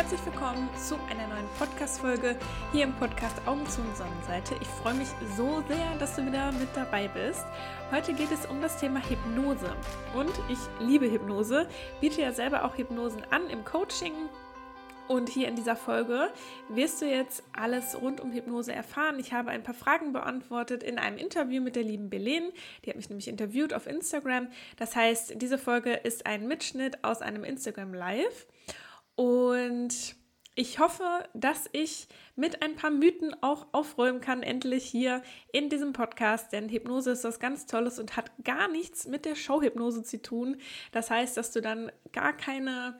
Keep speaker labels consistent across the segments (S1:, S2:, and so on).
S1: Herzlich willkommen zu einer neuen Podcast-Folge hier im Podcast Augen zu und Sonnenseite. Ich freue mich so sehr, dass du wieder mit dabei bist. Heute geht es um das Thema Hypnose. Und ich liebe Hypnose, biete ja selber auch Hypnosen an im Coaching. Und hier in dieser Folge wirst du jetzt alles rund um Hypnose erfahren. Ich habe ein paar Fragen beantwortet in einem Interview mit der lieben Belen. Die hat mich nämlich interviewt auf Instagram. Das heißt, diese Folge ist ein Mitschnitt aus einem Instagram Live. Und ich hoffe, dass ich mit ein paar Mythen auch aufräumen kann, endlich hier in diesem Podcast. Denn Hypnose ist was ganz Tolles und hat gar nichts mit der Showhypnose zu tun. Das heißt, dass du dann gar keine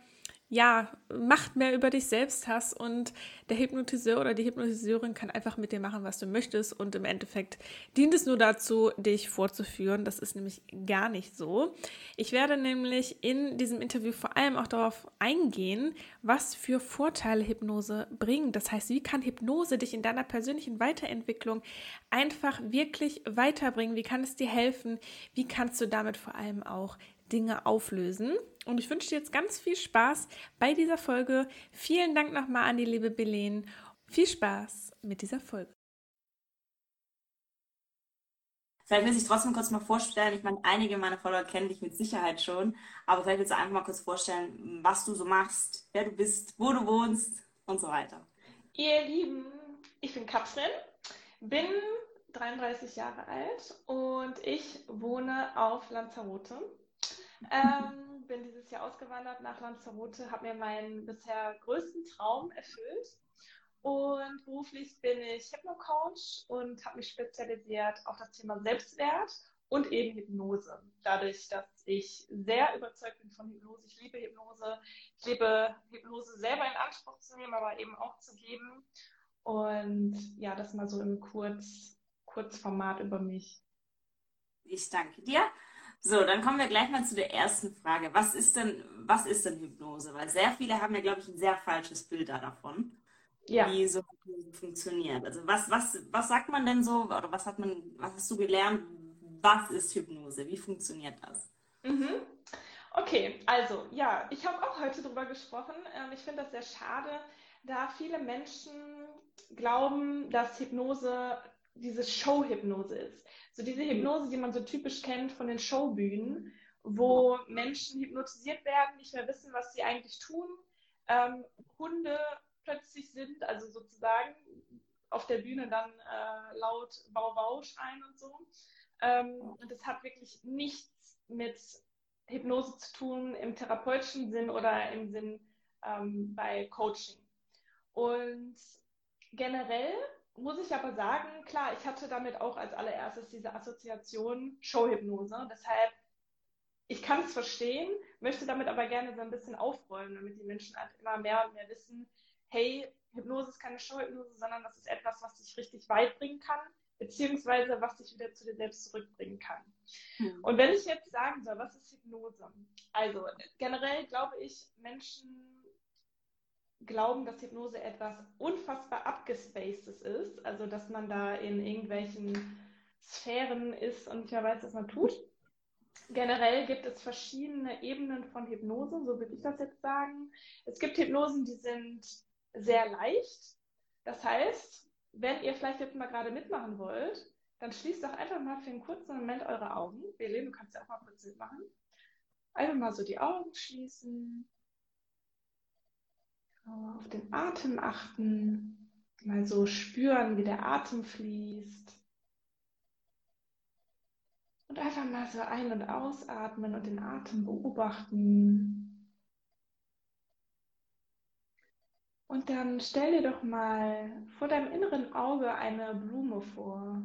S1: ja, Macht mehr über dich selbst hast und der Hypnotiseur oder die Hypnotiseurin kann einfach mit dir machen, was du möchtest und im Endeffekt dient es nur dazu, dich vorzuführen. Das ist nämlich gar nicht so. Ich werde nämlich in diesem Interview vor allem auch darauf eingehen, was für Vorteile Hypnose bringt. Das heißt, wie kann Hypnose dich in deiner persönlichen Weiterentwicklung einfach wirklich weiterbringen? Wie kann es dir helfen? Wie kannst du damit vor allem auch Dinge auflösen. Und ich wünsche dir jetzt ganz viel Spaß bei dieser Folge. Vielen Dank nochmal an die liebe Belen. Viel Spaß mit dieser Folge.
S2: Vielleicht will ich trotzdem kurz mal vorstellen. Ich meine, einige meiner Follower kennen dich mit Sicherheit schon, aber vielleicht willst du einfach mal kurz vorstellen, was du so machst, wer du bist, wo du wohnst und so weiter.
S1: Ihr Lieben, ich bin Katrin, bin 33 Jahre alt und ich wohne auf Lanzarote ähm, bin dieses Jahr ausgewandert nach Lanzarote, habe mir meinen bisher größten Traum erfüllt. Und beruflich bin ich Hypno-Coach und habe mich spezialisiert auf das Thema Selbstwert und eben Hypnose. Dadurch, dass ich sehr überzeugt bin von Hypnose, ich liebe Hypnose, ich liebe Hypnose selber in Anspruch zu nehmen, aber eben auch zu geben. Und ja, das mal so im Kurz, Kurzformat über mich.
S2: Ich danke dir. So, dann kommen wir gleich mal zu der ersten Frage. Was ist denn, was ist denn Hypnose? Weil sehr viele haben ja, glaube ich, ein sehr falsches Bild davon, ja. wie so Hypnose funktioniert. Also was, was, was sagt man denn so, oder was hat man, was hast du gelernt? Was ist Hypnose? Wie funktioniert das?
S1: Mhm. Okay, also ja, ich habe auch heute darüber gesprochen. Ähm, ich finde das sehr schade, da viele Menschen glauben, dass Hypnose diese Show-Hypnose ist. So diese Hypnose, die man so typisch kennt von den Showbühnen, wo Menschen hypnotisiert werden, nicht mehr wissen, was sie eigentlich tun, ähm, Hunde plötzlich sind, also sozusagen auf der Bühne dann äh, laut Bau-Bau schreien und so. Ähm, und das hat wirklich nichts mit Hypnose zu tun im therapeutischen Sinn oder im Sinn ähm, bei Coaching. Und generell muss ich aber sagen, klar, ich hatte damit auch als allererstes diese Assoziation Showhypnose. Deshalb, ich kann es verstehen, möchte damit aber gerne so ein bisschen aufräumen, damit die Menschen halt immer mehr und mehr wissen, hey, Hypnose ist keine Showhypnose, sondern das ist etwas, was dich richtig weit bringen kann, beziehungsweise was dich wieder zu dir selbst zurückbringen kann. Mhm. Und wenn ich jetzt sagen soll, was ist Hypnose? Also generell glaube ich, Menschen glauben, dass Hypnose etwas unfassbar abgespacedes ist, also dass man da in irgendwelchen Sphären ist und nicht mehr weiß, was man tut. Generell gibt es verschiedene Ebenen von Hypnose, so würde ich das jetzt sagen. Es gibt Hypnosen, die sind sehr leicht. Das heißt, wenn ihr vielleicht jetzt mal gerade mitmachen wollt, dann schließt doch einfach mal für einen kurzen Moment eure Augen. Belen, du kannst ja auch mal kurz mitmachen. Einfach mal so die Augen schließen auf den Atem achten, mal so spüren, wie der Atem fließt. Und einfach mal so ein- und ausatmen und den Atem beobachten. Und dann stell dir doch mal vor deinem inneren Auge eine Blume vor.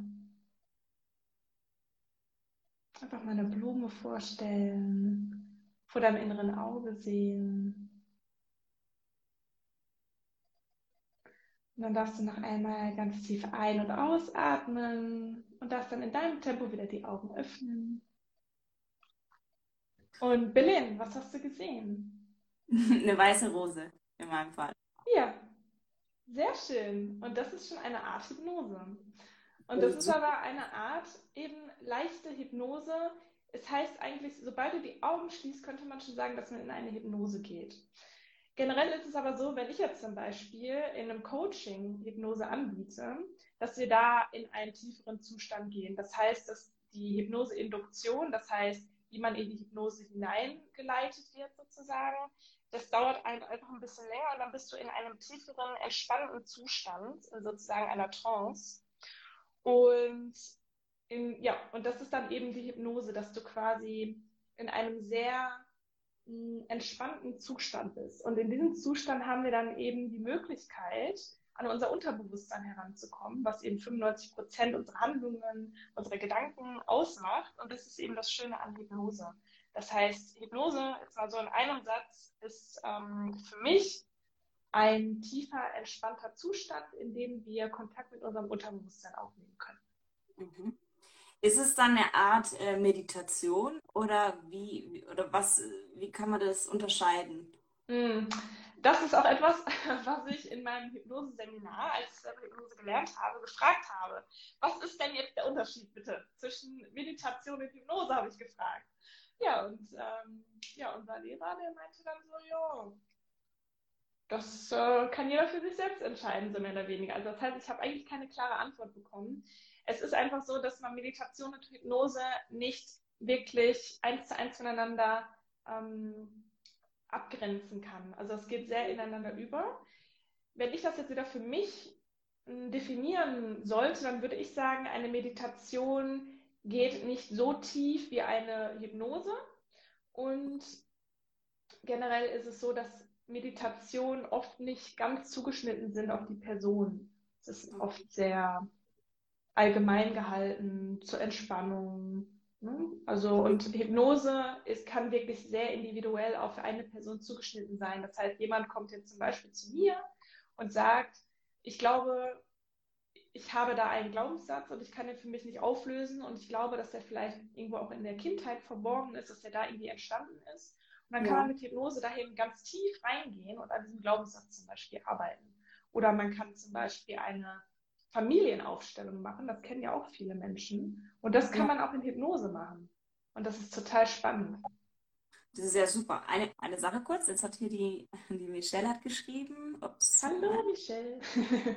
S1: Einfach mal eine Blume vorstellen, vor deinem inneren Auge sehen. Und dann darfst du noch einmal ganz tief ein- und ausatmen und darfst dann in deinem Tempo wieder die Augen öffnen. Und Belen, was hast du gesehen?
S2: Eine weiße Rose in meinem Fall.
S1: Ja, sehr schön. Und das ist schon eine Art Hypnose. Und das ist aber eine Art eben leichte Hypnose. Es heißt eigentlich, sobald du die Augen schließt, könnte man schon sagen, dass man in eine Hypnose geht. Generell ist es aber so, wenn ich jetzt zum Beispiel in einem Coaching Hypnose anbiete, dass wir da in einen tieferen Zustand gehen. Das heißt, dass die Hypnoseinduktion, das heißt, wie man in die Hypnose hineingeleitet wird sozusagen, das dauert einfach ein bisschen länger und dann bist du in einem tieferen, entspannten Zustand, sozusagen einer Trance. Und in, ja, und das ist dann eben die Hypnose, dass du quasi in einem sehr entspannten Zustand bist. Und in diesem Zustand haben wir dann eben die Möglichkeit, an unser Unterbewusstsein heranzukommen, was eben 95 Prozent unserer Handlungen, unserer Gedanken ausmacht. Und das ist eben das Schöne an Hypnose. Das heißt, Hypnose, jetzt mal so in einem Satz, ist ähm, für mich ein tiefer, entspannter Zustand, in dem wir Kontakt mit unserem Unterbewusstsein aufnehmen können.
S2: Mhm. Ist es dann eine Art äh, Meditation oder wie oder was wie kann man das unterscheiden?
S1: Hm, das ist auch etwas, was ich in meinem Hypnose-Seminar, als ich Hypnose gelernt habe, gefragt habe. Was ist denn jetzt der Unterschied bitte zwischen Meditation und Hypnose, habe ich gefragt. Ja, und ähm, ja, unser Lehrer, der meinte dann so, ja, das äh, kann jeder für sich selbst entscheiden, so mehr oder weniger. Also das heißt, ich habe eigentlich keine klare Antwort bekommen es ist einfach so, dass man Meditation und Hypnose nicht wirklich eins zu eins voneinander ähm, abgrenzen kann. Also es geht sehr ineinander über. Wenn ich das jetzt wieder für mich äh, definieren sollte, dann würde ich sagen, eine Meditation geht nicht so tief wie eine Hypnose. Und generell ist es so, dass Meditationen oft nicht ganz zugeschnitten sind auf die Person. Es ist oft sehr allgemein gehalten, zur Entspannung. Ne? Also und Hypnose ist, kann wirklich sehr individuell auf eine Person zugeschnitten sein. Das heißt, jemand kommt jetzt zum Beispiel zu mir und sagt, ich glaube, ich habe da einen Glaubenssatz und ich kann den für mich nicht auflösen und ich glaube, dass der vielleicht irgendwo auch in der Kindheit verborgen ist, dass der da irgendwie entstanden ist. Und dann kann ja. man mit Hypnose dahin ganz tief reingehen und an diesem Glaubenssatz zum Beispiel arbeiten. Oder man kann zum Beispiel eine Familienaufstellung machen. Das kennen ja auch viele Menschen. Und das kann man auch in Hypnose machen. Und das ist total spannend.
S2: Das ist ja super. Eine, eine Sache kurz, jetzt hat hier die, die Michelle hat geschrieben. Ups.
S1: Hallo Michelle.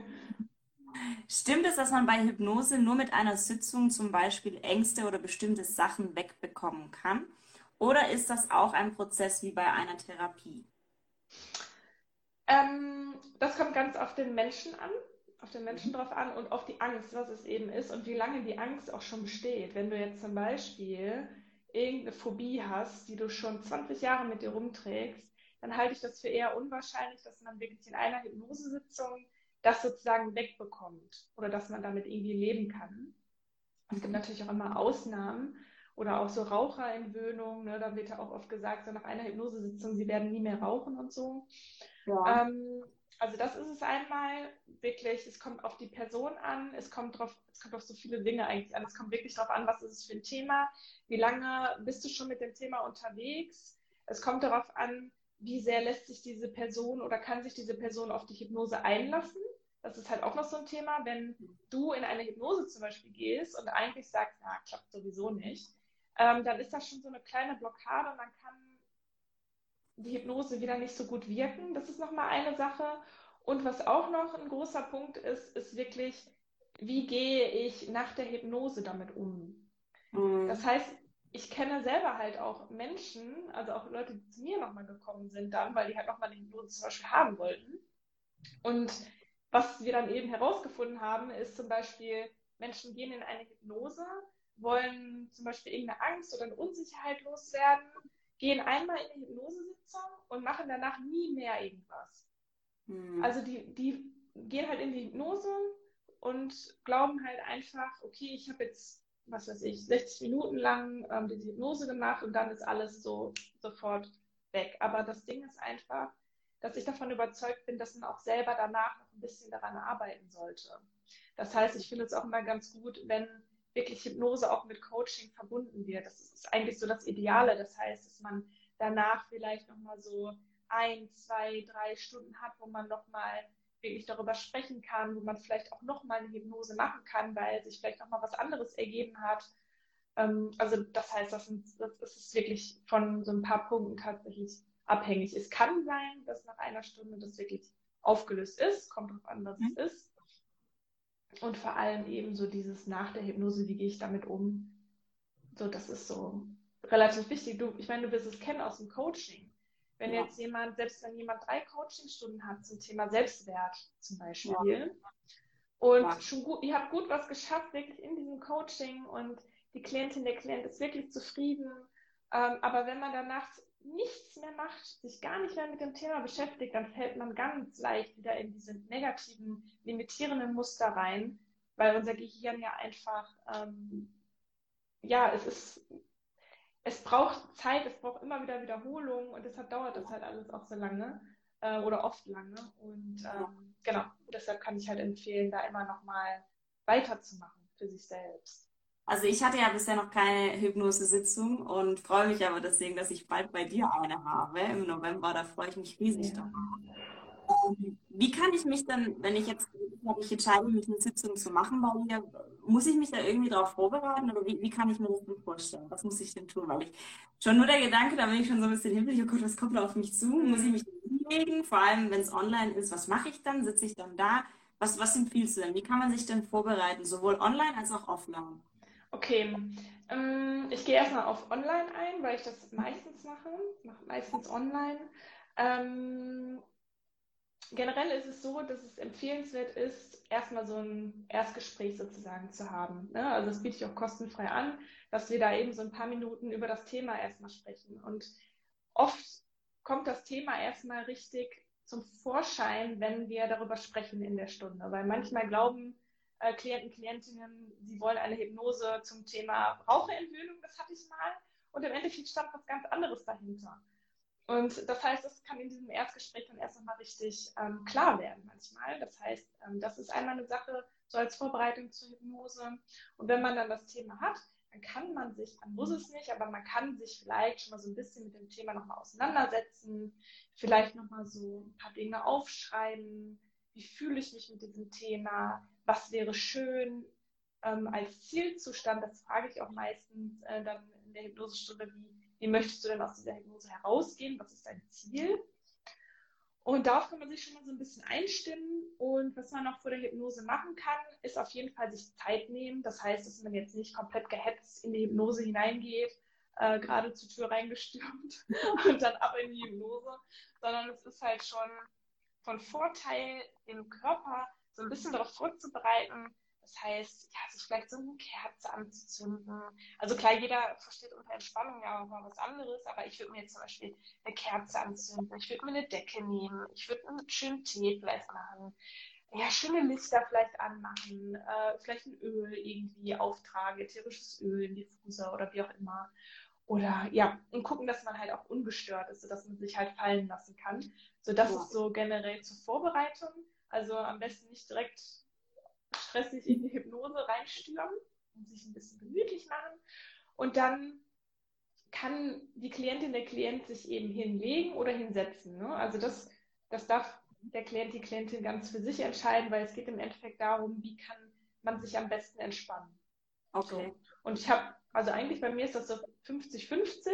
S2: Stimmt es, dass man bei Hypnose nur mit einer Sitzung zum Beispiel Ängste oder bestimmte Sachen wegbekommen kann? Oder ist das auch ein Prozess wie bei einer Therapie?
S1: Ähm, das kommt ganz auf den Menschen an auf den Menschen drauf an und auf die Angst, was es eben ist und wie lange die Angst auch schon besteht. Wenn du jetzt zum Beispiel irgendeine Phobie hast, die du schon 20 Jahre mit dir rumträgst, dann halte ich das für eher unwahrscheinlich, dass man wirklich in einer Hypnosesitzung das sozusagen wegbekommt oder dass man damit irgendwie leben kann. Es gibt natürlich auch immer Ausnahmen oder auch so Raucherentwöhnung. Ne? Da wird ja auch oft gesagt, so nach einer Hypnosesitzung, sie werden nie mehr rauchen und so. Ja. Ähm, also das ist es einmal wirklich, es kommt auf die Person an, es kommt drauf, es kommt auf so viele Dinge eigentlich an. Es kommt wirklich darauf an, was ist es für ein Thema, wie lange bist du schon mit dem Thema unterwegs. Es kommt darauf an, wie sehr lässt sich diese Person oder kann sich diese Person auf die Hypnose einlassen. Das ist halt auch noch so ein Thema, wenn du in eine Hypnose zum Beispiel gehst und eigentlich sagst, na, klappt sowieso nicht, ähm, dann ist das schon so eine kleine Blockade und dann kann die Hypnose wieder nicht so gut wirken. Das ist nochmal eine Sache. Und was auch noch ein großer Punkt ist, ist wirklich, wie gehe ich nach der Hypnose damit um? Mhm. Das heißt, ich kenne selber halt auch Menschen, also auch Leute, die zu mir nochmal gekommen sind dann, weil die halt nochmal eine Hypnose zum Beispiel haben wollten. Und was wir dann eben herausgefunden haben, ist zum Beispiel, Menschen gehen in eine Hypnose, wollen zum Beispiel irgendeine Angst oder eine Unsicherheit loswerden, gehen einmal in die Hypnosesitzung und machen danach nie mehr irgendwas. Mhm. Also die, die gehen halt in die Hypnose und glauben halt einfach, okay, ich habe jetzt, was weiß ich, 60 Minuten lang ähm, diese Hypnose gemacht und dann ist alles so sofort weg. Aber das Ding ist einfach, dass ich davon überzeugt bin, dass man auch selber danach noch ein bisschen daran arbeiten sollte. Das heißt, ich finde es auch immer ganz gut, wenn wirklich Hypnose auch mit Coaching verbunden wird. Das ist eigentlich so das Ideale. Das heißt, dass man danach vielleicht nochmal so ein, zwei, drei Stunden hat, wo man nochmal wirklich darüber sprechen kann, wo man vielleicht auch nochmal eine Hypnose machen kann, weil sich vielleicht nochmal was anderes ergeben hat. Ähm, also das heißt, das, ist wirklich von so ein paar Punkten tatsächlich abhängig. Es kann sein, dass nach einer Stunde das wirklich aufgelöst ist, kommt darauf an, was mhm. es ist. Und vor allem eben so dieses nach der Hypnose, wie gehe ich damit um? So, das ist so relativ wichtig. Du, ich meine, du wirst es kennen aus dem Coaching. Wenn ja. jetzt jemand, selbst wenn jemand drei Coachingstunden hat zum Thema Selbstwert zum Beispiel, ja. und ja. schon gut, ihr habt gut was geschafft, wirklich in diesem Coaching und die Klientin, der Klient ist wirklich zufrieden. Ähm, aber wenn man danach nichts mehr macht, sich gar nicht mehr mit dem Thema beschäftigt, dann fällt man ganz leicht wieder in diese negativen, limitierenden Muster rein, weil unser Gehirn ja einfach, ähm, ja, es ist es braucht Zeit, es braucht immer wieder Wiederholung und deshalb dauert das halt alles auch so lange äh, oder oft lange. Und ähm, genau, deshalb kann ich halt empfehlen, da immer nochmal weiterzumachen für sich selbst.
S2: Also ich hatte ja bisher noch keine Hypnose-Sitzung und freue mich aber deswegen, dass ich bald bei dir eine habe im November. Da freue ich mich riesig ja. drauf. Wie kann ich mich dann, wenn ich jetzt ich entscheide, mich eine Sitzung zu machen bei dir, muss ich mich da irgendwie darauf vorbereiten oder wie, wie kann ich mir das denn vorstellen? Was muss ich denn tun? Weil ich schon nur der Gedanke, da bin ich schon so ein bisschen himmelig, oh Gott, was kommt da auf mich zu? Muss ich mich hinlegen? Vor allem, wenn es online ist, was mache ich dann? Sitze ich dann da? Was, was empfiehlst du denn? Wie kann man sich denn vorbereiten, sowohl online als auch offline?
S1: Okay, ähm, ich gehe erstmal auf online ein, weil ich das meistens mache. Mache meistens online. Ähm, generell ist es so, dass es empfehlenswert ist, erstmal so ein Erstgespräch sozusagen zu haben. Ne? Also das biete ich auch kostenfrei an, dass wir da eben so ein paar Minuten über das Thema erstmal sprechen. Und oft kommt das Thema erstmal richtig zum Vorschein, wenn wir darüber sprechen in der Stunde. Weil manchmal glauben äh, Klienten, Klientinnen, sie wollen eine Hypnose zum Thema Raucherentwöhnung, das hatte ich mal. Und im Endeffekt stand was ganz anderes dahinter. Und das heißt, das kann in diesem Erstgespräch dann erst nochmal richtig ähm, klar werden manchmal. Das heißt, ähm, das ist einmal eine Sache so als Vorbereitung zur Hypnose. Und wenn man dann das Thema hat, dann kann man sich, man muss es nicht, aber man kann sich vielleicht schon mal so ein bisschen mit dem Thema nochmal auseinandersetzen, vielleicht nochmal so ein paar Dinge aufschreiben. Wie fühle ich mich mit diesem Thema? Was wäre schön ähm, als Zielzustand? Das frage ich auch meistens äh, dann in der Hypnosestunde, wie wie möchtest du denn aus dieser Hypnose herausgehen? Was ist dein Ziel? Und darauf kann man sich schon mal so ein bisschen einstimmen. Und was man noch vor der Hypnose machen kann, ist auf jeden Fall sich Zeit nehmen. Das heißt, dass man jetzt nicht komplett gehetzt in die Hypnose hineingeht, äh, gerade zur Tür reingestürmt und dann ab in die Hypnose, sondern es ist halt schon von Vorteil, den Körper so ein bisschen darauf vorzubereiten, das heißt, ja, sich vielleicht so eine Kerze anzuzünden. Also klar, jeder versteht unter Entspannung ja auch mal was anderes, aber ich würde mir jetzt zum Beispiel eine Kerze anzünden, ich würde mir eine Decke nehmen, ich würde einen schönen Tee vielleicht machen, ja, schöne Lichter vielleicht anmachen, äh, vielleicht ein Öl irgendwie auftragen, ätherisches Öl, Diffuser oder wie auch immer. Oder ja, und gucken, dass man halt auch ungestört ist, sodass man sich halt fallen lassen kann. So, das ja. ist so generell zur Vorbereitung. Also am besten nicht direkt stressig in die Hypnose reinstürmen und sich ein bisschen gemütlich machen. Und dann kann die Klientin, der Klient sich eben hinlegen oder hinsetzen. Ne? Also das, das darf der Klient, die Klientin ganz für sich entscheiden, weil es geht im Endeffekt darum, wie kann man sich am besten entspannen. Okay. So. Und ich habe, also eigentlich bei mir ist das so 50-50.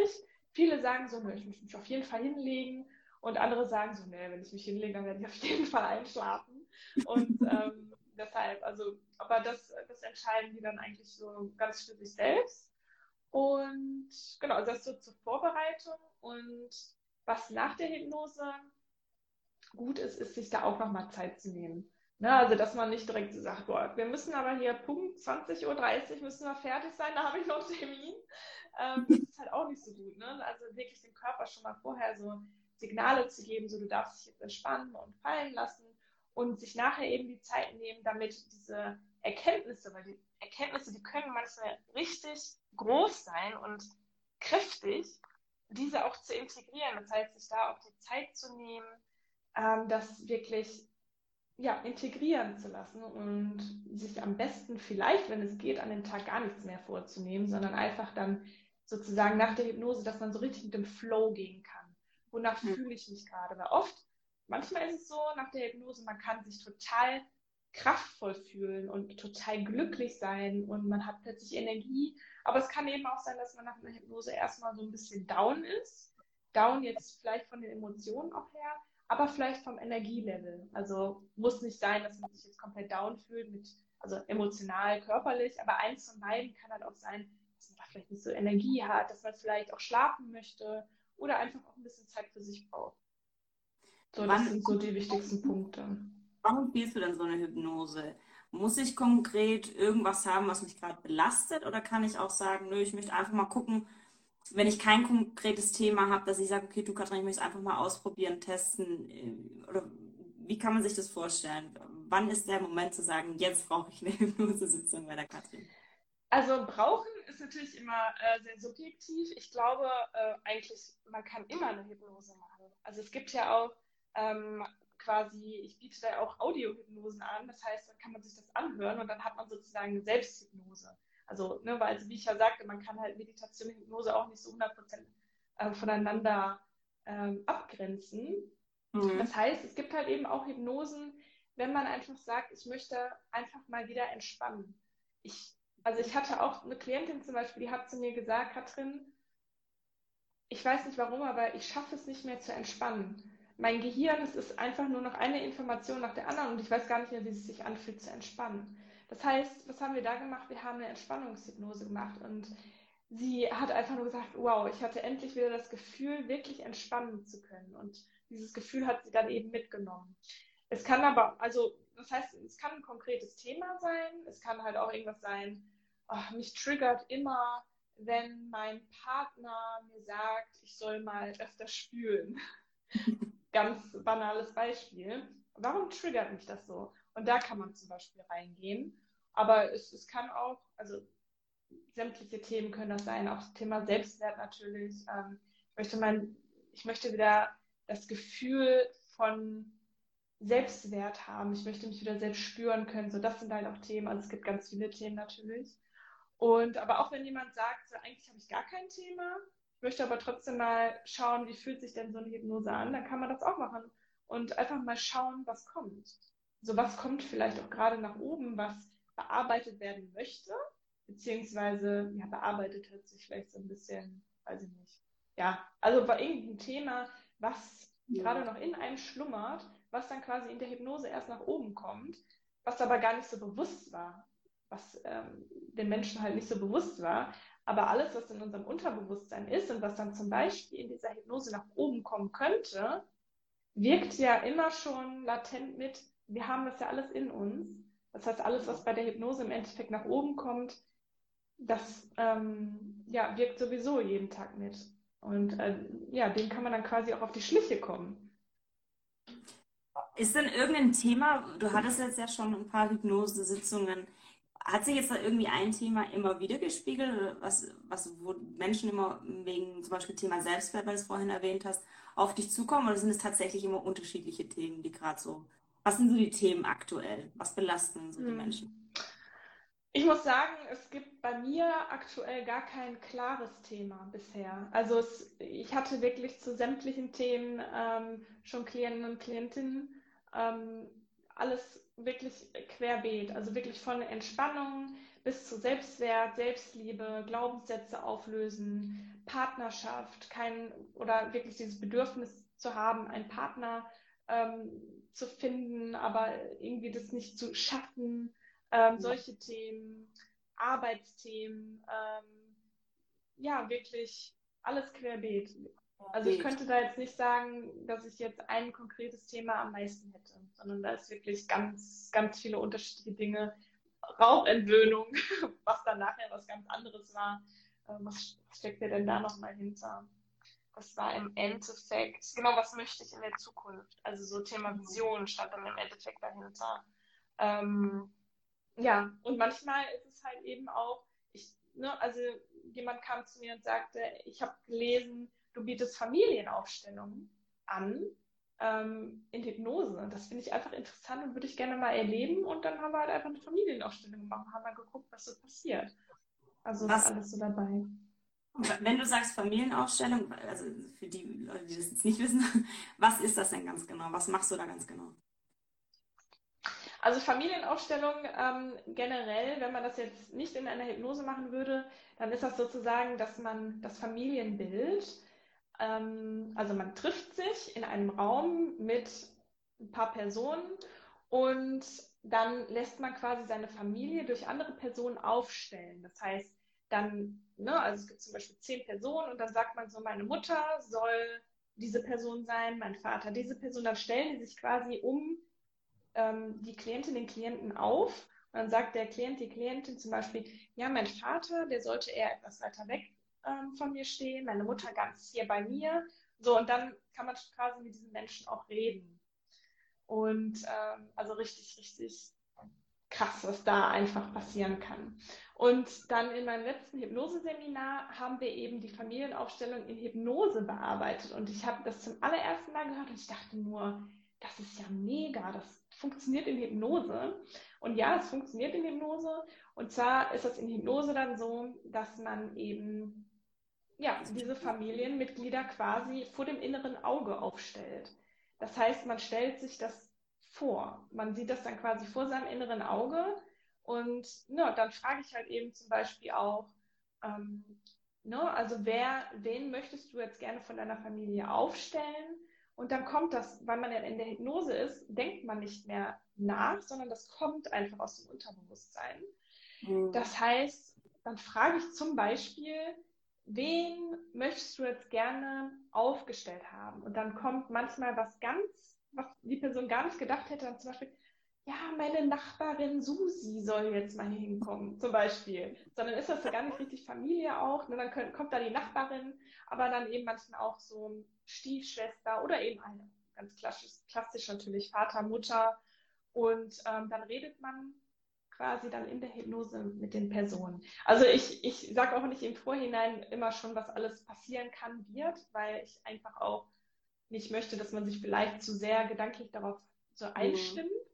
S1: Viele sagen so, ich muss mich auf jeden Fall hinlegen. Und andere sagen so, ne, wenn ich mich hinlege, dann werde ich auf jeden Fall einschlafen. Und ähm, deshalb, also, aber das, das entscheiden die dann eigentlich so ganz für sich selbst. Und genau, das so zur Vorbereitung. Und was nach der Hypnose gut ist, ist, sich da auch nochmal Zeit zu nehmen. Ne, also, dass man nicht direkt sagt, boah, wir müssen aber hier Punkt 20.30 Uhr müssen wir fertig sein, da habe ich noch Termin. Ähm, das ist halt auch nicht so gut. Ne? Also wirklich dem Körper schon mal vorher so Signale zu geben, so du darfst dich jetzt entspannen und fallen lassen und sich nachher eben die Zeit nehmen, damit diese Erkenntnisse, weil die Erkenntnisse, die können manchmal richtig groß sein und kräftig, diese auch zu integrieren. Das heißt, sich da auch die Zeit zu nehmen, ähm, das wirklich ja, integrieren zu lassen und sich am besten vielleicht, wenn es geht, an dem Tag gar nichts mehr vorzunehmen, sondern einfach dann sozusagen nach der Hypnose, dass man so richtig mit dem Flow gehen kann. Wonach mhm. fühle ich mich gerade? Weil oft manchmal ist es so nach der Hypnose, man kann sich total kraftvoll fühlen und total glücklich sein und man hat plötzlich Energie. Aber es kann eben auch sein, dass man nach einer Hypnose erstmal so ein bisschen down ist, down jetzt vielleicht von den Emotionen auch her, aber vielleicht vom Energielevel. Also muss nicht sein, dass man sich jetzt komplett down fühlt, mit, also emotional, körperlich, aber eins von beiden kann halt auch sein, dass man da vielleicht nicht so Energie hat, dass man vielleicht auch schlafen möchte oder einfach auch ein bisschen Zeit für sich braucht. So, das sind so die wichtigsten Punkte.
S2: Warum spielst du denn so eine Hypnose? Muss ich konkret irgendwas haben, was mich gerade belastet? Oder kann ich auch sagen, nö, ich möchte einfach mal gucken, wenn ich kein konkretes Thema habe, dass ich sage, okay, du Katrin, ich möchte es einfach mal ausprobieren, testen. Äh, oder wie kann man sich das vorstellen? Wann ist der Moment zu sagen, jetzt brauche ich eine Hypnosesitzung bei der Katrin?
S1: Also brauchen ist natürlich immer äh, sehr subjektiv. Ich glaube äh, eigentlich, man kann immer eine Hypnose machen. Also es gibt ja auch ähm, quasi, ich biete da auch Audiohypnosen an. Das heißt, dann kann man sich das anhören und dann hat man sozusagen eine Selbsthypnose. Also, ne, weil, also wie ich ja sagte, man kann halt Meditation und Hypnose auch nicht so 100% äh, voneinander ähm, abgrenzen. Mhm. Das heißt, es gibt halt eben auch Hypnosen, wenn man einfach sagt, ich möchte einfach mal wieder entspannen. Ich, also ich hatte auch eine Klientin zum Beispiel, die hat zu mir gesagt, Katrin, ich weiß nicht warum, aber ich schaffe es nicht mehr zu entspannen mein Gehirn, es ist einfach nur noch eine Information nach der anderen und ich weiß gar nicht mehr, wie es sich anfühlt zu entspannen. Das heißt, was haben wir da gemacht? Wir haben eine Entspannungshypnose gemacht und sie hat einfach nur gesagt, wow, ich hatte endlich wieder das Gefühl, wirklich entspannen zu können und dieses Gefühl hat sie dann eben mitgenommen. Es kann aber, also das heißt, es kann ein konkretes Thema sein, es kann halt auch irgendwas sein, oh, mich triggert immer, wenn mein Partner mir sagt, ich soll mal öfter spülen. ganz banales Beispiel. Warum triggert mich das so? Und da kann man zum Beispiel reingehen. Aber es, es kann auch, also sämtliche Themen können das sein, auch das Thema Selbstwert natürlich. Ähm, ich, möchte mein, ich möchte wieder das Gefühl von Selbstwert haben. Ich möchte mich wieder selbst spüren können. So, das sind halt auch Themen. Also es gibt ganz viele Themen natürlich. Und aber auch wenn jemand sagt, so, eigentlich habe ich gar kein Thema, möchte aber trotzdem mal schauen, wie fühlt sich denn so eine Hypnose an, dann kann man das auch machen und einfach mal schauen, was kommt. So was kommt vielleicht auch gerade nach oben, was bearbeitet werden möchte, beziehungsweise ja, bearbeitet hört sich vielleicht so ein bisschen, weiß ich nicht. Ja, also bei irgendeinem Thema, was ja. gerade noch in einem schlummert, was dann quasi in der Hypnose erst nach oben kommt, was aber gar nicht so bewusst war, was ähm, den Menschen halt nicht so bewusst war. Aber alles, was in unserem Unterbewusstsein ist und was dann zum Beispiel in dieser Hypnose nach oben kommen könnte, wirkt ja immer schon latent mit. Wir haben das ja alles in uns. Das heißt, alles, was bei der Hypnose im Endeffekt nach oben kommt, das ähm, ja, wirkt sowieso jeden Tag mit. Und äh, ja, dem kann man dann quasi auch auf die Schliche kommen.
S2: Ist denn irgendein Thema, du hattest jetzt ja schon ein paar Hypnosesitzungen, hat sich jetzt da irgendwie ein Thema immer wieder gespiegelt, was, was, wo Menschen immer wegen zum Beispiel Thema Selbstwert, weil du es vorhin erwähnt hast, auf dich zukommen? Oder sind es tatsächlich immer unterschiedliche Themen, die gerade so, was sind so die Themen aktuell? Was belasten so die hm. Menschen?
S1: Ich muss sagen, es gibt bei mir aktuell gar kein klares Thema bisher. Also es, ich hatte wirklich zu sämtlichen Themen ähm, schon Klienten und Klientinnen. Ähm, alles wirklich querbeet, also wirklich von Entspannung bis zu Selbstwert, Selbstliebe, Glaubenssätze auflösen, Partnerschaft, kein oder wirklich dieses Bedürfnis zu haben, einen Partner ähm, zu finden, aber irgendwie das nicht zu schaffen, ähm, solche Themen, Arbeitsthemen, ähm, ja, wirklich alles querbeet. Also ich könnte da jetzt nicht sagen, dass ich jetzt ein konkretes Thema am meisten hätte, sondern da ist wirklich ganz, ganz viele unterschiedliche Dinge. Rauchentwöhnung, was dann nachher was ganz anderes war. Ähm, was steckt mir denn da nochmal hinter? Das war im Endeffekt, genau, was möchte ich in der Zukunft? Also so Thema Vision stand dann im Endeffekt dahinter. Ähm, ja, und manchmal ist es halt eben auch, ich, ne, also jemand kam zu mir und sagte, ich habe gelesen, du bietest Familienaufstellungen an ähm, in Hypnose. Das finde ich einfach interessant und würde ich gerne mal erleben. Und dann haben wir halt einfach eine Familienaufstellung gemacht, haben mal geguckt, was so passiert. Also was? ist alles so dabei.
S2: Wenn du sagst Familienaufstellung, also für die Leute, die das jetzt nicht wissen, was ist das denn ganz genau? Was machst du da ganz genau?
S1: Also Familienaufstellung ähm, generell, wenn man das jetzt nicht in einer Hypnose machen würde, dann ist das sozusagen, dass man das Familienbild ähm, also man trifft sich in einem Raum mit ein paar Personen und dann lässt man quasi seine Familie durch andere Personen aufstellen. Das heißt, dann, ne, also es gibt zum Beispiel zehn Personen und dann sagt man so, meine Mutter soll diese Person sein, mein Vater diese Person, dann stellen die sich quasi um ähm, die Klientin, den Klienten auf und dann sagt der Klient, die Klientin zum Beispiel, ja, mein Vater, der sollte eher etwas weiter weg ähm, von mir stehen, meine Mutter ganz hier bei mir. So, und dann kann man quasi mit diesen Menschen auch reden. Und ähm, also richtig, richtig krass, was da einfach passieren kann. Und dann in meinem letzten Hypnoseseminar haben wir eben die Familienaufstellung in Hypnose bearbeitet. Und ich habe das zum allerersten Mal gehört und ich dachte nur, das ist ja mega, das funktioniert in Hypnose. Und ja, es funktioniert in Hypnose. Und zwar ist das in Hypnose dann so, dass man eben ja, diese Familienmitglieder quasi vor dem inneren Auge aufstellt. Das heißt, man stellt sich das vor. Man sieht das dann quasi vor seinem inneren Auge und ne, dann frage ich halt eben zum Beispiel auch, ähm, ne, also wer, wen möchtest du jetzt gerne von deiner Familie aufstellen? Und dann kommt das, weil man ja in der Hypnose ist, denkt man nicht mehr nach, sondern das kommt einfach aus dem Unterbewusstsein. Mhm. Das heißt, dann frage ich zum Beispiel, wen möchtest du jetzt gerne aufgestellt haben? Und dann kommt manchmal was ganz, was die Person gar nicht gedacht hätte, dann zum Beispiel, ja, meine Nachbarin Susi soll jetzt mal hinkommen, zum Beispiel. Sondern ist das ja gar nicht richtig Familie auch. Ne? Dann könnt, kommt da die Nachbarin, aber dann eben manchmal auch so Stiefschwester oder eben eine ganz klassisch, klassisch natürlich Vater, Mutter. Und ähm, dann redet man quasi dann in der Hypnose mit den Personen. Also ich, ich sage auch nicht im Vorhinein immer schon, was alles passieren kann, wird, weil ich einfach auch nicht möchte, dass man sich vielleicht zu sehr gedanklich darauf so mhm. einstimmt. Mhm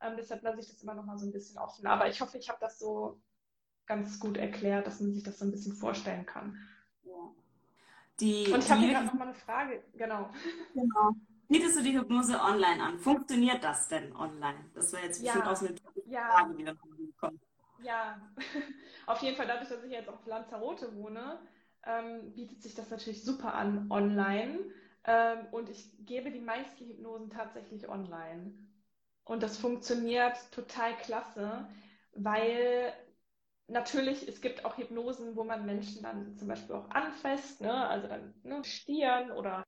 S1: ähm, deshalb lasse ich das immer noch mal so ein bisschen offen. Aber ich hoffe, ich habe das so ganz gut erklärt, dass man sich das so ein bisschen vorstellen kann. Ja. Die, Und ich habe hier gerade noch mal eine Frage. Genau.
S2: genau. Bietest du die Hypnose online an? Funktioniert das denn online? Das wäre jetzt bestimmt ja. auch eine
S1: ja. Frage, die dann kommt. Ja, auf jeden Fall dadurch, dass ich jetzt auf Lanzarote wohne, ähm, bietet sich das natürlich super an online. Ähm, und ich gebe die meisten Hypnosen tatsächlich online. Und das funktioniert total klasse, weil natürlich, es gibt auch Hypnosen, wo man Menschen dann zum Beispiel auch anfasst, ne? also dann ne, Stirn oder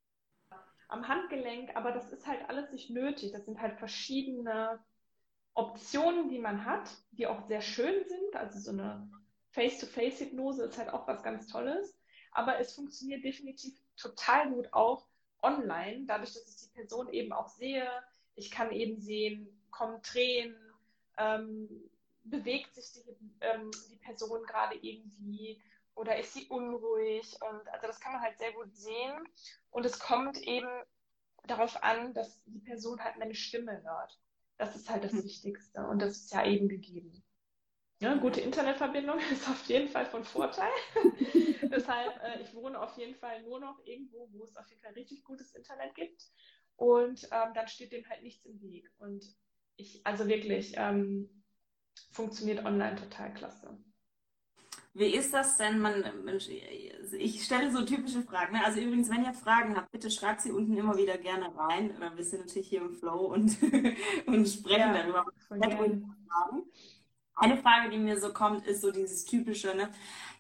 S1: am Handgelenk, aber das ist halt alles nicht nötig. Das sind halt verschiedene Optionen, die man hat, die auch sehr schön sind. Also so eine Face-to-Face-Hypnose ist halt auch was ganz Tolles. Aber es funktioniert definitiv total gut auch online, dadurch, dass ich die Person eben auch sehe, ich kann eben sehen, kommen Tränen, ähm, bewegt sich die, ähm, die Person gerade irgendwie oder ist sie unruhig und also das kann man halt sehr gut sehen und es kommt eben darauf an, dass die Person halt meine Stimme hört. Das ist halt das mhm. Wichtigste und das ist ja eben gegeben. Ja, gute Internetverbindung ist auf jeden Fall von Vorteil. Deshalb, äh, ich wohne auf jeden Fall nur noch irgendwo, wo es auf jeden Fall richtig gutes Internet gibt. Und ähm, dann steht dem halt nichts im Weg. Und ich, also wirklich, ähm, funktioniert online total klasse.
S2: Wie ist das denn? Man, ich stelle so typische Fragen. Ne? Also übrigens, wenn ihr Fragen habt, bitte schreibt sie unten immer wieder gerne rein. Wir sind natürlich hier im Flow und, und sprechen ja, darüber. Eine Frage, die mir so kommt, ist so dieses typische, ne?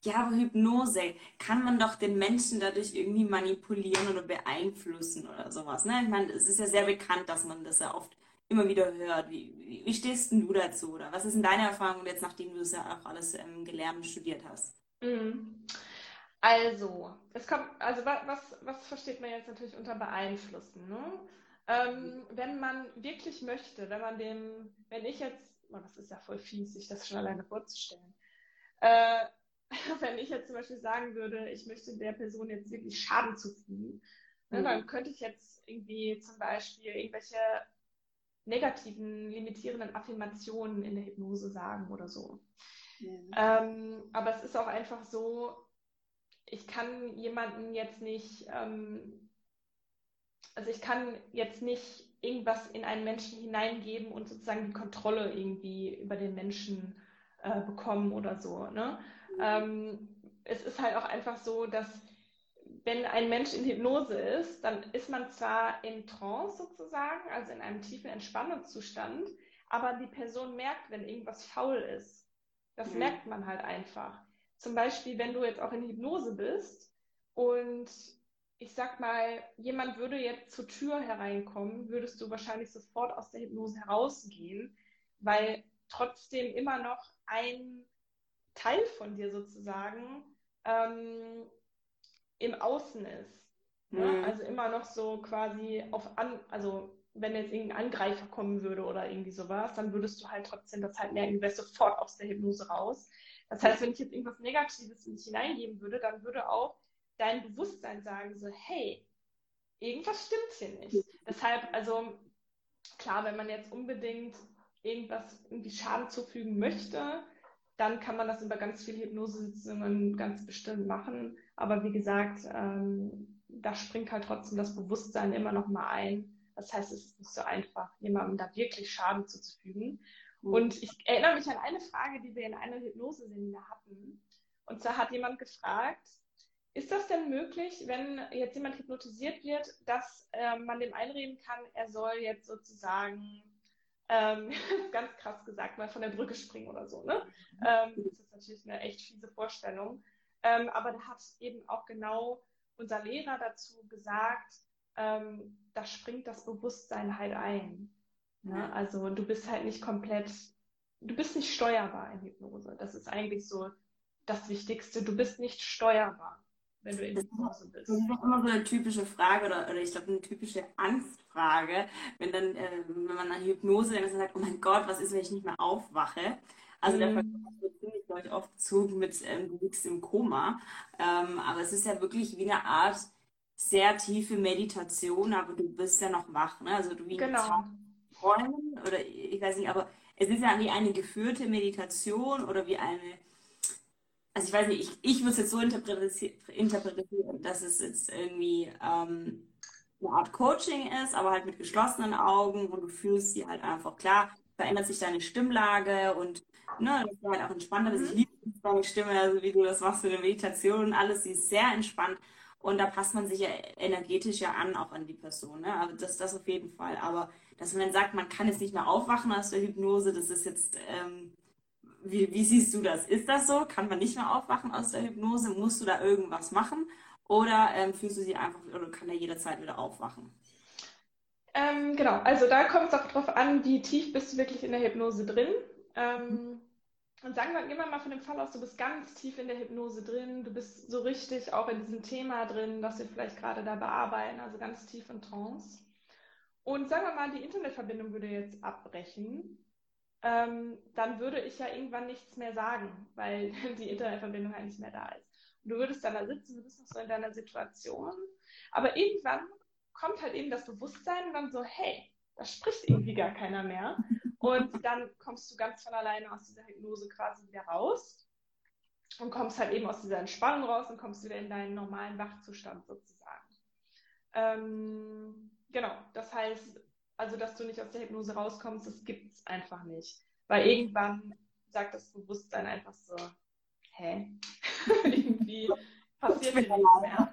S2: ja, aber Hypnose, kann man doch den Menschen dadurch irgendwie manipulieren oder beeinflussen oder sowas. Ne? Ich meine, es ist ja sehr bekannt, dass man das ja oft immer wieder hört. Wie, wie stehst du dazu? Oder was ist denn deine Erfahrung jetzt, nachdem du das ja auch alles ähm, gelernt und studiert hast?
S1: Mhm. Also, es kommt, also was, was versteht man jetzt natürlich unter beeinflussen? Ne? Ähm, wenn man wirklich möchte, wenn man dem, wenn ich jetzt, oh, das ist ja voll fies, sich das schon alleine vorzustellen, äh, wenn ich jetzt zum Beispiel sagen würde, ich möchte der Person jetzt wirklich Schaden zufügen, ne, mhm. dann könnte ich jetzt irgendwie zum Beispiel irgendwelche negativen, limitierenden Affirmationen in der Hypnose sagen oder so. Mhm. Ähm, aber es ist auch einfach so, ich kann jemanden jetzt nicht, ähm, also ich kann jetzt nicht irgendwas in einen Menschen hineingeben und sozusagen die Kontrolle irgendwie über den Menschen äh, bekommen oder so. Ne? Ähm, es ist halt auch einfach so, dass wenn ein Mensch in Hypnose ist, dann ist man zwar in Trance sozusagen, also in einem tiefen Entspannungszustand, aber die Person merkt, wenn irgendwas faul ist. Das mhm. merkt man halt einfach. Zum Beispiel, wenn du jetzt auch in Hypnose bist und ich sag mal, jemand würde jetzt zur Tür hereinkommen, würdest du wahrscheinlich sofort aus der Hypnose herausgehen, weil trotzdem immer noch ein Teil von dir sozusagen ähm, im Außen ist. Ne? Mhm. Also immer noch so quasi auf an, also wenn jetzt irgendein Angreifer kommen würde oder irgendwie sowas, dann würdest du halt trotzdem das halt merken, du wärst sofort aus der Hypnose raus. Das heißt, wenn ich jetzt irgendwas Negatives in dich hineingeben würde, dann würde auch dein Bewusstsein sagen, so, hey, irgendwas stimmt hier nicht. Deshalb, also klar, wenn man jetzt unbedingt irgendwas irgendwie Schaden zufügen möchte, dann kann man das über ganz viele Hypnosesitzungen ganz bestimmt machen. Aber wie gesagt, ähm, da springt halt trotzdem das Bewusstsein immer noch mal ein. Das heißt, es ist nicht so einfach, jemandem da wirklich Schaden zuzufügen. Mhm. Und ich erinnere mich an eine Frage, die wir in einer Hypnoseseminar hatten. Und zwar hat jemand gefragt, ist das denn möglich, wenn jetzt jemand hypnotisiert wird, dass äh, man dem einreden kann, er soll jetzt sozusagen ähm, ganz krass gesagt, mal von der Brücke springen oder so. Ne? Mhm. Ähm, das ist natürlich eine echt fiese Vorstellung. Ähm, aber da hat eben auch genau unser Lehrer dazu gesagt, ähm, da springt das Bewusstsein halt ein. Ne? Also du bist halt nicht komplett, du bist nicht steuerbar in Hypnose. Das ist eigentlich so das Wichtigste. Du bist nicht steuerbar wenn du in Hypnose bist? Das ist
S2: immer so eine typische Frage oder, oder ich glaube eine typische Angstfrage, wenn dann, äh, wenn man an Hypnose denkt, dann sagt, oh mein Gott, was ist, wenn ich nicht mehr aufwache? Also mhm. der Vergleich wird ziemlich, glaube ich, oft gezogen mit, ähm, du liegst im Koma. Ähm, aber es ist ja wirklich wie eine Art sehr tiefe Meditation, aber du bist ja noch wach. Ne? Also du wie
S1: genau.
S2: Träumen oder ich weiß nicht, aber es ist ja wie eine geführte Meditation oder wie eine also ich weiß nicht, ich, ich würde es jetzt so interpretieren, dass es jetzt irgendwie ähm, eine Art Coaching ist, aber halt mit geschlossenen Augen und du fühlst sie halt einfach klar, verändert sich deine Stimmlage und ne, das ist halt auch entspannter. Mhm. Ich liebe deine Stimme, also wie du das machst für eine Meditation und alles, sie ist sehr entspannt und da passt man sich ja energetisch ja an, auch an die Person. Ne? Also das, das auf jeden Fall. Aber dass man dann sagt, man kann jetzt nicht mehr aufwachen aus der Hypnose, das ist jetzt ähm, wie, wie siehst du das? Ist das so? Kann man nicht mehr aufwachen aus der Hypnose? Musst du da irgendwas machen? Oder ähm, fühlst du sie einfach oder kann er jederzeit wieder aufwachen?
S1: Ähm, genau, also da kommt es auch darauf an, wie tief bist du wirklich in der Hypnose drin. Ähm, und sagen wir, gehen mal von dem Fall aus, du bist ganz tief in der Hypnose drin, du bist so richtig auch in diesem Thema drin, das wir vielleicht gerade da bearbeiten, also ganz tief in Trance. Und sagen wir mal, die Internetverbindung würde jetzt abbrechen ähm, dann würde ich ja irgendwann nichts mehr sagen, weil die Internetverbindung halt nicht mehr da ist. Und du würdest dann da sitzen, du bist noch so in deiner Situation, aber irgendwann kommt halt eben das Bewusstsein und dann so, hey, da spricht irgendwie gar keiner mehr. Und dann kommst du ganz von alleine aus dieser Hypnose quasi wieder raus und kommst halt eben aus dieser Entspannung raus und kommst wieder in deinen normalen Wachzustand sozusagen. Ähm, genau, das heißt, also dass du nicht aus der Hypnose rauskommst, das gibt es einfach nicht. Weil irgendwann sagt das Bewusstsein einfach so, hä? Irgendwie passiert hier nichts mehr.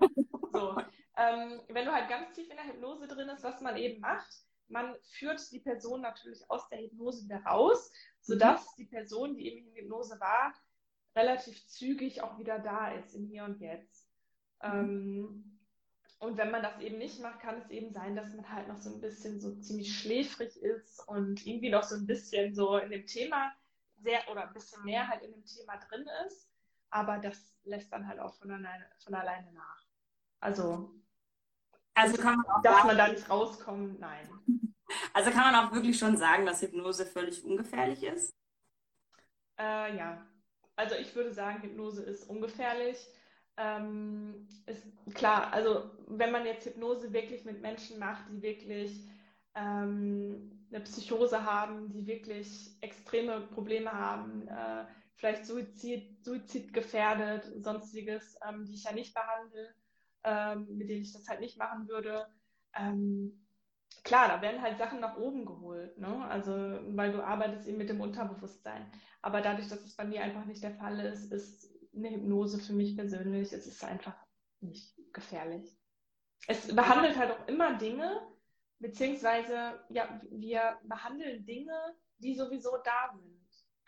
S1: So. Ähm, wenn du halt ganz tief in der Hypnose drin ist, was man eben macht, man führt die Person natürlich aus der Hypnose wieder raus, sodass die Person, die eben in Hypnose war, relativ zügig auch wieder da ist im Hier und Jetzt. Ähm, und wenn man das eben nicht macht, kann es eben sein, dass man halt noch so ein bisschen so ziemlich schläfrig ist und irgendwie noch so ein bisschen so in dem Thema sehr oder ein bisschen mehr halt in dem Thema drin ist. Aber das lässt dann halt auch von alleine, von alleine nach. Also, also kann man auch dass man da nicht rauskommt, nein.
S2: Also kann man auch wirklich schon sagen, dass Hypnose völlig ungefährlich ist?
S1: Äh, ja. Also ich würde sagen, Hypnose ist ungefährlich ähm, ist klar, also wenn man jetzt Hypnose wirklich mit Menschen macht, die wirklich ähm, eine Psychose haben, die wirklich extreme Probleme haben, äh, vielleicht Suizid, Suizid gefährdet, sonstiges, ähm, die ich ja nicht behandle, ähm, mit denen ich das halt nicht machen würde. Ähm, klar, da werden halt Sachen nach oben geholt, ne? Also, weil du arbeitest eben mit dem Unterbewusstsein. Aber dadurch, dass es bei mir einfach nicht der Fall ist, ist eine Hypnose für mich persönlich, es ist einfach nicht gefährlich. Es behandelt halt auch immer Dinge, beziehungsweise ja, wir behandeln Dinge, die sowieso da sind.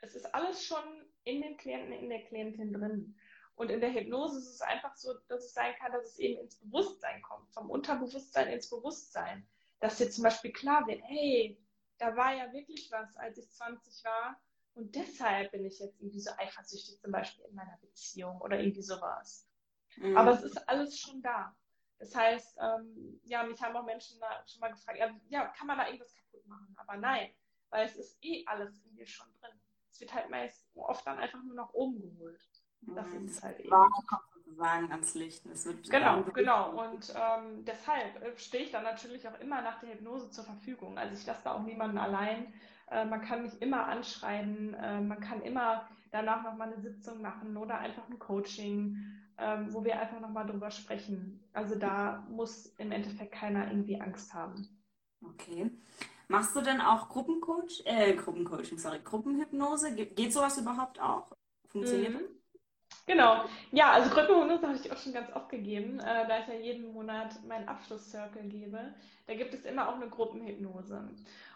S1: Es ist alles schon in den Klienten, in der Klientin drin. Und in der Hypnose ist es einfach so, dass es sein kann, dass es eben ins Bewusstsein kommt, vom Unterbewusstsein ins Bewusstsein. Dass dir zum Beispiel klar wird, hey, da war ja wirklich was, als ich 20 war. Und deshalb bin ich jetzt irgendwie so eifersüchtig, zum Beispiel in meiner Beziehung oder irgendwie sowas. Mhm. Aber es ist alles schon da. Das heißt, ähm, ja, mich haben auch Menschen da schon mal gefragt, ja, ja, kann man da irgendwas kaputt machen? Aber nein, weil es ist eh alles in dir schon drin. Es wird halt meist oft dann einfach nur nach oben geholt. Das mhm. ist halt eben.
S2: kommt sozusagen ans Licht.
S1: Es wird genau, genau. Und ähm, deshalb äh, stehe ich dann natürlich auch immer nach der Hypnose zur Verfügung. Also ich lasse da auch niemanden allein. Äh, man kann mich immer anschreiben. Äh, man kann immer danach nochmal eine Sitzung machen oder einfach ein Coaching, ähm, wo wir einfach nochmal drüber sprechen. Also da muss im Endeffekt keiner irgendwie Angst haben.
S2: Okay. Machst du denn auch Gruppencoach, äh, Gruppencoaching, sorry, Gruppenhypnose? Ge geht sowas überhaupt auch? Funktioniert mhm.
S1: Genau. Ja, also Gruppenhypnose habe ich auch schon ganz oft gegeben, äh, da ich ja jeden Monat meinen Abschlusscircle gebe. Da gibt es immer auch eine Gruppenhypnose.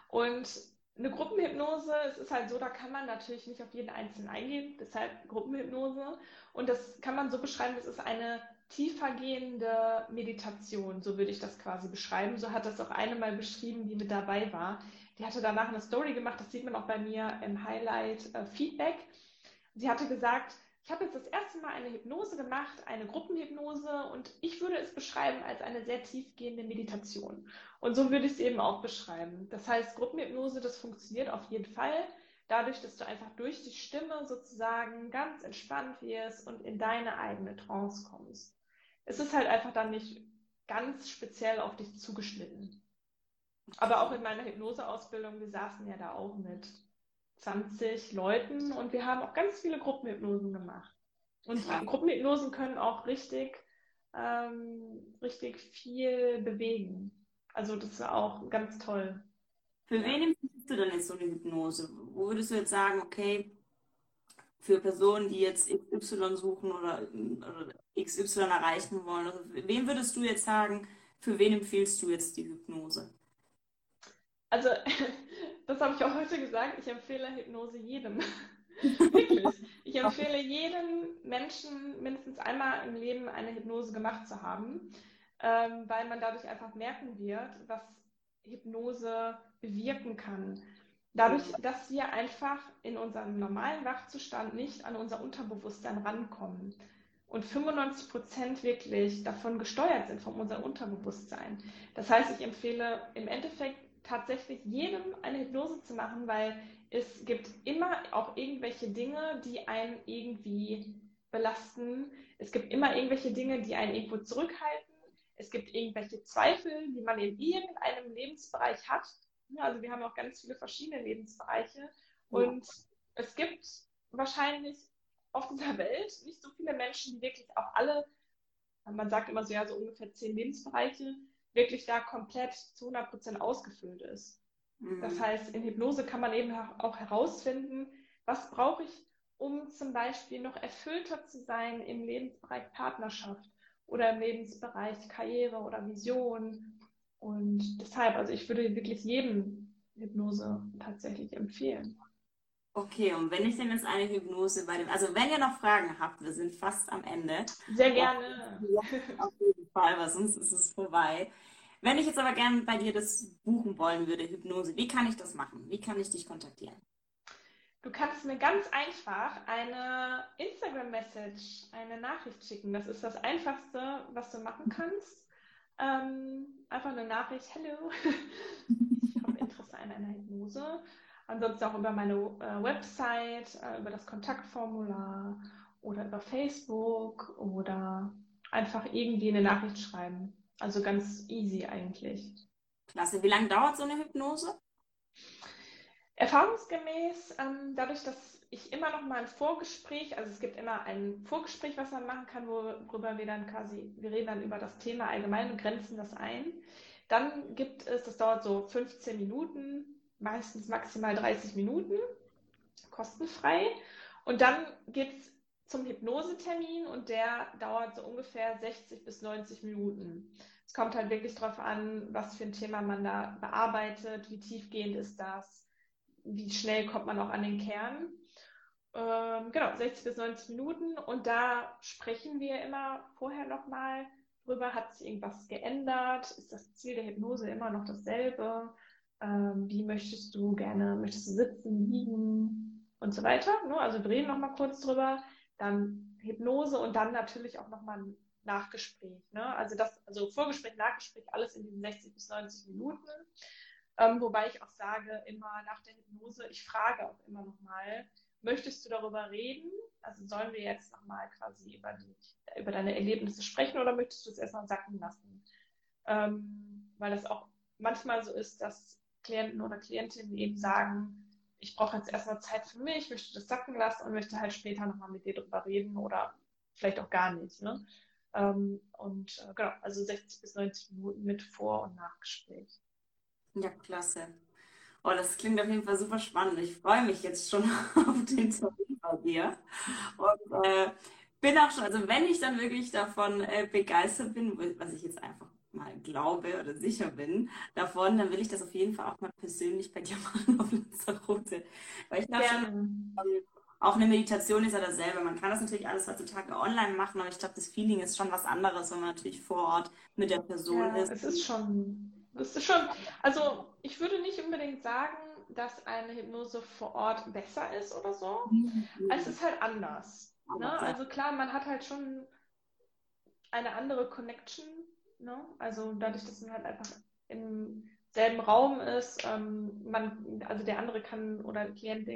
S1: Und eine Gruppenhypnose, es ist halt so, da kann man natürlich nicht auf jeden Einzelnen eingehen, deshalb Gruppenhypnose. Und das kann man so beschreiben, es ist eine tiefergehende Meditation, so würde ich das quasi beschreiben. So hat das auch eine mal beschrieben, die mit dabei war. Die hatte danach eine Story gemacht, das sieht man auch bei mir im Highlight äh, Feedback. Sie hatte gesagt, ich habe jetzt das erste Mal eine Hypnose gemacht, eine Gruppenhypnose und ich würde es beschreiben als eine sehr tiefgehende Meditation. Und so würde ich es eben auch beschreiben. Das heißt, Gruppenhypnose, das funktioniert auf jeden Fall dadurch, dass du einfach durch die Stimme sozusagen ganz entspannt wirst und in deine eigene Trance kommst. Es ist halt einfach dann nicht ganz speziell auf dich zugeschnitten. Aber auch in meiner Hypnoseausbildung, wir saßen ja da auch mit 20 Leuten und wir haben auch ganz viele Gruppenhypnosen gemacht. Und ja. Gruppenhypnosen können auch richtig, ähm, richtig viel bewegen. Also das ist auch ganz toll.
S2: Für ja. wen empfiehlst du denn jetzt so eine Hypnose? Wo würdest du jetzt sagen, okay, für Personen, die jetzt XY suchen oder, oder XY erreichen wollen, also wem würdest du jetzt sagen, für wen empfiehlst du jetzt die Hypnose?
S1: Also das habe ich auch heute gesagt, ich empfehle Hypnose jedem. Wirklich. Ich empfehle jedem Menschen mindestens einmal im Leben eine Hypnose gemacht zu haben, ähm, weil man dadurch einfach merken wird, was Hypnose bewirken kann. Dadurch, dass wir einfach in unserem normalen Wachzustand nicht an unser Unterbewusstsein rankommen und 95 Prozent wirklich davon gesteuert sind, von unserem Unterbewusstsein. Das heißt, ich empfehle im Endeffekt tatsächlich jedem eine Hypnose zu machen, weil es gibt immer auch irgendwelche Dinge, die einen irgendwie belasten. Es gibt immer irgendwelche Dinge, die einen irgendwo zurückhalten. Es gibt irgendwelche Zweifel, die man in irgendeinem Lebensbereich hat. Also wir haben auch ganz viele verschiedene Lebensbereiche. Und es gibt wahrscheinlich auf dieser Welt nicht so viele Menschen, die wirklich auch alle, man sagt immer so, ja, so ungefähr zehn Lebensbereiche, wirklich da komplett zu 100 Prozent ausgefüllt ist. Mhm. Das heißt, in Hypnose kann man eben auch herausfinden, was brauche ich, um zum Beispiel noch erfüllter zu sein im Lebensbereich Partnerschaft oder im Lebensbereich Karriere oder Vision. Und deshalb, also ich würde wirklich jedem Hypnose tatsächlich empfehlen.
S2: Okay, und wenn ich denn jetzt eine Hypnose bei dem, also wenn ihr noch Fragen habt, wir sind fast am Ende.
S1: Sehr gerne.
S2: Auf jeden Fall, weil sonst ist es vorbei. Wenn ich jetzt aber gerne bei dir das buchen wollen würde, Hypnose, wie kann ich das machen? Wie kann ich dich kontaktieren?
S1: Du kannst mir ganz einfach eine Instagram-Message, eine Nachricht schicken. Das ist das Einfachste, was du machen kannst. Ähm, einfach eine Nachricht, hello, ich habe Interesse an einer Hypnose. Ansonsten auch über meine äh, Website, äh, über das Kontaktformular oder über Facebook oder einfach irgendwie eine Nachricht schreiben. Also ganz easy eigentlich.
S2: Klasse. Wie lange dauert so eine Hypnose?
S1: Erfahrungsgemäß, ähm, dadurch, dass ich immer noch mal ein Vorgespräch, also es gibt immer ein Vorgespräch, was man machen kann, worüber wir dann quasi, wir reden dann über das Thema allgemein und grenzen das ein. Dann gibt es, das dauert so 15 Minuten, meistens maximal 30 Minuten, kostenfrei. Und dann geht es zum Hypnosetermin und der dauert so ungefähr 60 bis 90 Minuten. Es kommt halt wirklich darauf an, was für ein Thema man da bearbeitet, wie tiefgehend ist das, wie schnell kommt man auch an den Kern. Ähm, genau, 60 bis 90 Minuten und da sprechen wir immer vorher nochmal drüber, hat sich irgendwas geändert, ist das Ziel der Hypnose immer noch dasselbe, ähm, wie möchtest du gerne, möchtest du sitzen, liegen und so weiter. Ne? Also wir reden nochmal kurz drüber, dann Hypnose und dann natürlich auch nochmal ein Nachgespräch. Ne? Also das, also Vorgespräch, Nachgespräch, alles in diesen 60 bis 90 Minuten. Ähm, wobei ich auch sage, immer nach der Hypnose, ich frage auch immer nochmal, möchtest du darüber reden? Also sollen wir jetzt nochmal quasi über, die, über deine Erlebnisse sprechen oder möchtest du es erstmal sacken lassen? Ähm, weil das auch manchmal so ist, dass Klienten oder Klientinnen eben sagen, ich brauche jetzt erstmal Zeit für mich, möchte das sacken lassen und möchte halt später nochmal mit dir darüber reden oder vielleicht auch gar nicht. Ne? Ähm, und äh, genau, also 60 bis 90 Minuten mit Vor- und Nachgespräch.
S2: Ja, klasse. Oh, das klingt auf jeden Fall super spannend. Ich freue mich jetzt schon auf den Termin bei dir. Und äh, bin auch schon, also wenn ich dann wirklich davon äh, begeistert bin, was ich jetzt einfach mal glaube oder sicher bin davon, dann will ich das auf jeden Fall auch mal persönlich bei dir machen auf Lanzarote. Weil ich glaube schon, auch eine Meditation ist ja dasselbe. Man kann das natürlich alles heutzutage online machen, aber ich glaube, das Feeling ist schon was anderes, wenn man natürlich vor Ort mit der Person
S1: ja,
S2: ist.
S1: Es ist schon, es ist schon, also ich würde nicht unbedingt sagen, dass eine Hypnose vor Ort besser ist oder so. Mhm. Es ist halt anders. Ne? Also klar, man hat halt schon eine andere Connection. Ne? Also dadurch, dass man halt einfach im selben Raum ist, ähm, man, also der andere kann oder der Klient,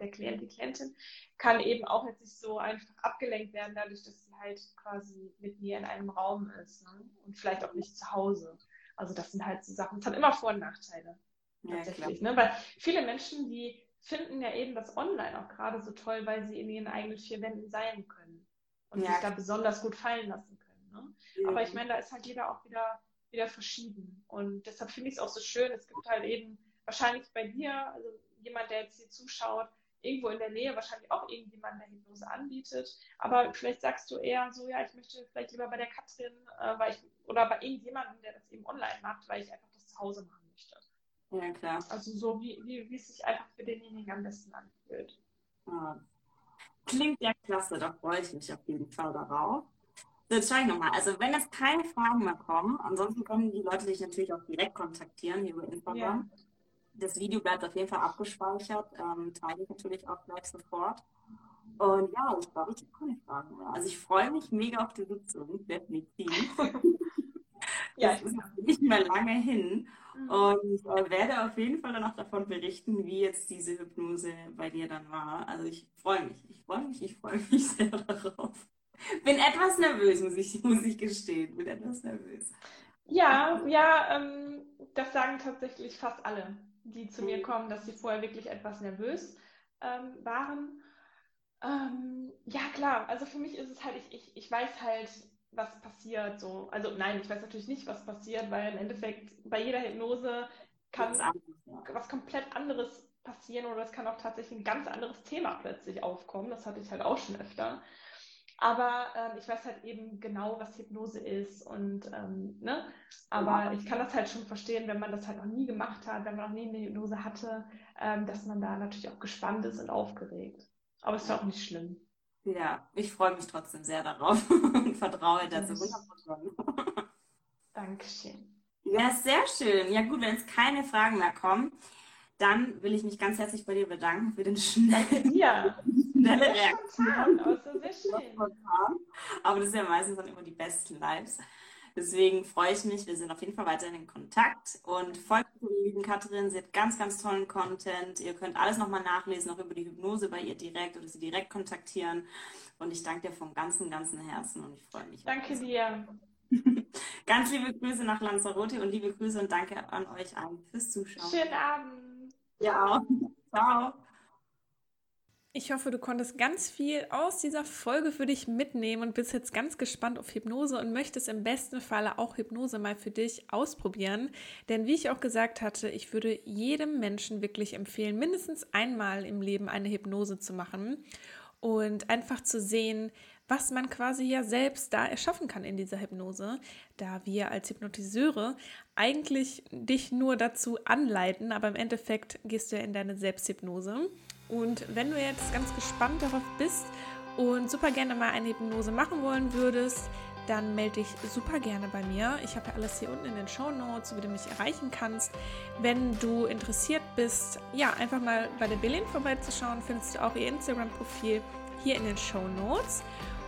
S1: der Klient, die Klientin kann eben auch jetzt nicht so einfach abgelenkt werden, dadurch, dass sie halt quasi mit mir in einem Raum ist ne? und vielleicht auch nicht zu Hause. Also das sind halt so Sachen. Es hat immer Vor- und Nachteile tatsächlich. Ja, ne? Weil viele Menschen, die finden ja eben das Online auch gerade so toll, weil sie in ihren eigenen vier Wänden sein können und ja. sich da besonders gut fallen lassen können. Ne? Ja. Aber ich meine, da ist halt jeder auch wieder, wieder verschieden. Und deshalb finde ich es auch so schön. Es gibt halt eben wahrscheinlich bei dir, also jemand, der jetzt hier zuschaut, irgendwo in der Nähe wahrscheinlich auch irgendjemand, der Hypnose anbietet. Aber vielleicht sagst du eher so, ja, ich möchte vielleicht lieber bei der Katrin, äh, weil ich, oder bei irgendjemandem, der das eben online macht, weil ich einfach das zu Hause machen möchte.
S2: Ja, klar.
S1: Also so, wie, wie, wie es sich einfach für denjenigen am besten anfühlt.
S2: Ja. Klingt ja klasse, da freue ich mich auf jeden Fall darauf. So, jetzt schaue ich nochmal. Also wenn es keine Fragen mehr kommen, ansonsten können die Leute dich natürlich auch direkt kontaktieren hier über Instagram. Ja das Video bleibt auf jeden Fall abgespeichert, ähm, teile ich natürlich auch gleich sofort. Und ja, ich glaube, ich habe keine Fragen mehr. Also ich freue mich mega auf die Sitzung, definitiv. ja, es ist nicht mehr lange hin. Mhm. Und ich äh, werde auf jeden Fall dann auch davon berichten, wie jetzt diese Hypnose bei dir dann war. Also ich freue mich, ich freue mich, ich freue mich sehr darauf. Bin etwas nervös, muss ich, muss ich gestehen. Bin etwas nervös.
S1: Ja, ja, ähm, das sagen tatsächlich fast alle die zu mir kommen, dass sie vorher wirklich etwas nervös ähm, waren. Ähm, ja, klar, also für mich ist es halt, ich, ich, ich weiß halt, was passiert so. Also nein, ich weiß natürlich nicht, was passiert, weil im Endeffekt bei jeder Hypnose kann was komplett anderes passieren oder es kann auch tatsächlich ein ganz anderes Thema plötzlich aufkommen. Das hatte ich halt auch schon öfter. Aber ähm, ich weiß halt eben genau, was Hypnose ist und ähm, ne, aber ich kann das halt schon verstehen, wenn man das halt noch nie gemacht hat, wenn man noch nie eine Hypnose hatte, ähm, dass man da natürlich auch gespannt ist und aufgeregt. Aber es ist ja auch nicht schlimm.
S2: Ja, ich freue mich trotzdem sehr darauf und vertraue dazu.
S1: Dankeschön.
S2: Ja, sehr schön. Ja gut, wenn es keine Fragen mehr kommen, dann will ich mich ganz herzlich bei dir bedanken für den schnellen,
S1: ja.
S2: schnelle Reaktion. sehr schön. Aber das ist ja meistens dann immer die besten Lives. Deswegen freue ich mich. Wir sind auf jeden Fall weiterhin in Kontakt und folgt der lieben Katrin. Sie hat ganz, ganz tollen Content. Ihr könnt alles nochmal nachlesen, auch über die Hypnose bei ihr direkt oder sie direkt kontaktieren. Und ich danke dir vom ganzen, ganzen Herzen und ich freue mich.
S1: Danke dir.
S2: Ganz liebe Grüße nach Lanzarote und liebe Grüße und danke an euch allen fürs Zuschauen.
S1: Schönen Abend.
S2: Ja, ciao.
S1: Ich hoffe, du konntest ganz viel aus dieser Folge für dich mitnehmen und bist jetzt ganz gespannt auf Hypnose und möchtest im besten Falle auch Hypnose mal für dich ausprobieren. Denn wie ich auch gesagt hatte, ich würde jedem Menschen wirklich empfehlen, mindestens einmal im Leben eine Hypnose zu machen. und einfach zu sehen, was man quasi ja selbst da erschaffen kann in dieser Hypnose, da wir als Hypnotiseure eigentlich dich nur dazu anleiten, aber im Endeffekt gehst du ja in deine Selbsthypnose. Und wenn du jetzt ganz gespannt darauf bist und super gerne mal eine Hypnose machen wollen würdest, dann melde dich super gerne bei mir. Ich habe ja alles hier unten in den Show Notes, wie du mich erreichen kannst. Wenn du interessiert bist, ja, einfach mal bei der Berlin vorbeizuschauen, findest du auch ihr Instagram-Profil hier in den Show Notes.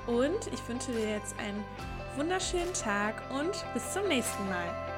S1: Und ich wünsche dir jetzt einen wunderschönen Tag und bis zum nächsten Mal.